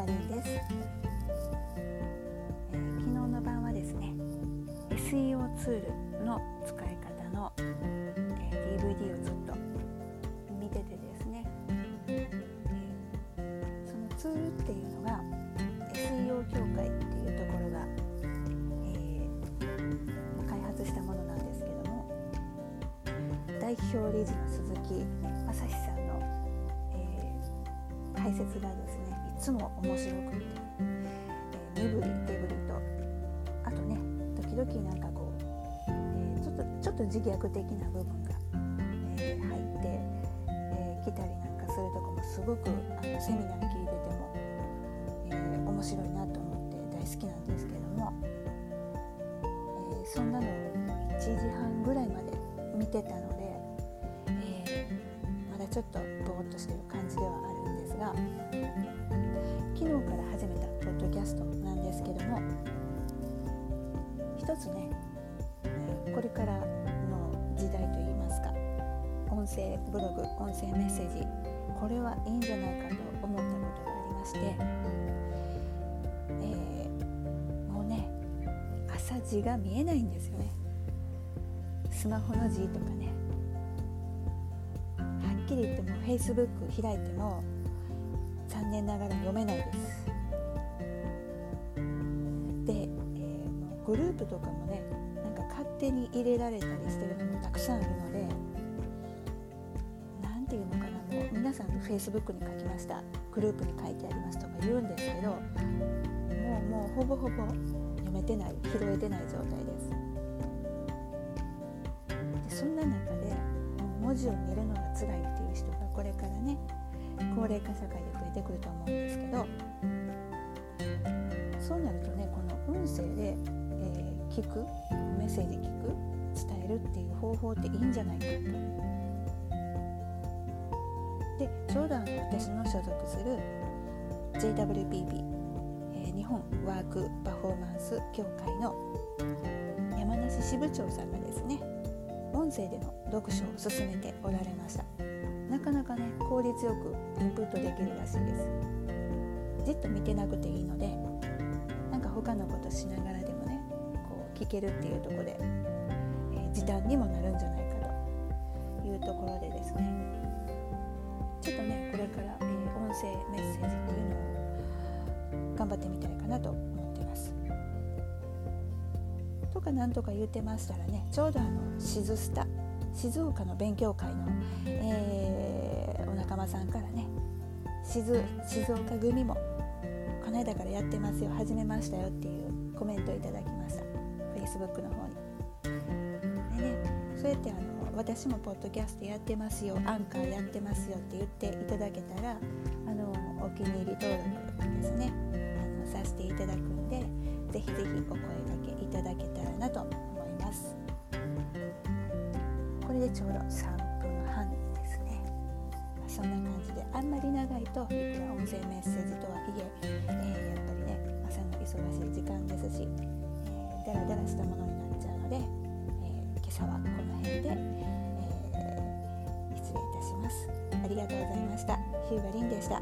バリンです、えー、昨日の晩はですね SEO ツールの使い方の、えー、DVD をずっと見ててですね、えー、そのツールっていうのが SEO 協会っていうところが、え、開発したものなんですけども代表理事の鈴木正史さんの、え、解説がですねつも面白くて、えー、身振り手振りと。あとね時々なんかこう、えー、ちょっとちょっと自虐的な部分が、えー、入ってき、えー、たりなんかするとこもすごくあのセミナー聞いてても、えー、面白いなと思って大好きなんですけども、えー、そんなのを1時半ぐらいまで見てたので、えー、まだちょっとぼーっとしてる感じではあるんですがッドキャストなんですけども一つね、これからの時代といいますか音声ブログ音声メッセージこれはいいんじゃないかと思ったことがありまして、えー、もうね朝字が見えないんですよねスマホの字とかねはっきり言っても Facebook 開いても残念ながら読めないです。グループとかもねなんか勝手に入れられたりしてるのもたくさんいるので何て言うのかなもう皆さん Facebook に書きましたグループに書いてありますとか言うんですけどもうもうほぼほぼ読めてない拾えてない状態です。でそんな中で文字を見るのが辛いっていう人がこれからね高齢化社会で増えてくると思うんですけどそうなるとねこの音声で、聞くメッセージ聞く伝えるっていう方法っていいんじゃないかと。でちょうど私の所属する JWPP、え、日本ワークパフォーマンス協会の山梨支部長さんがですね音声での読書を進めておられました。なかなかね効率よくインプットできるらしいですじっと見てなくていいのでなんか他のことしながらでも聞けるっていうとこで、えー、時短にもなるんじゃないかというところでですね。ちょっとねこれから、えー、音声メッセージっていうのを頑張ってみたいかなと思ってます。とかなんとか言ってましたらねちょうどあのシズスタ静岡の勉強会の、えー、お仲間さんからね静静岡組もこの間からやってますよ始めましたよっていうコメントをいただきました。Facebook の方に。でねそうやってあの私もポッドキャストやってますよアンカーやってますよって言っていただけたらあのお気に入り登録ですねあのさせていただくんでぜひぜひお声がけいただけたらなと思います。これでちょうど3分半ですね、まあ、そんな感じであんまり長いといくら音声メッセージとはいええー、やっぱりね朝の忙しい時間ですし、ダラダラしたものになっちゃうので、えー、今朝はこの辺で、えー、失礼いたしますありがとうございましたヒューバリンでした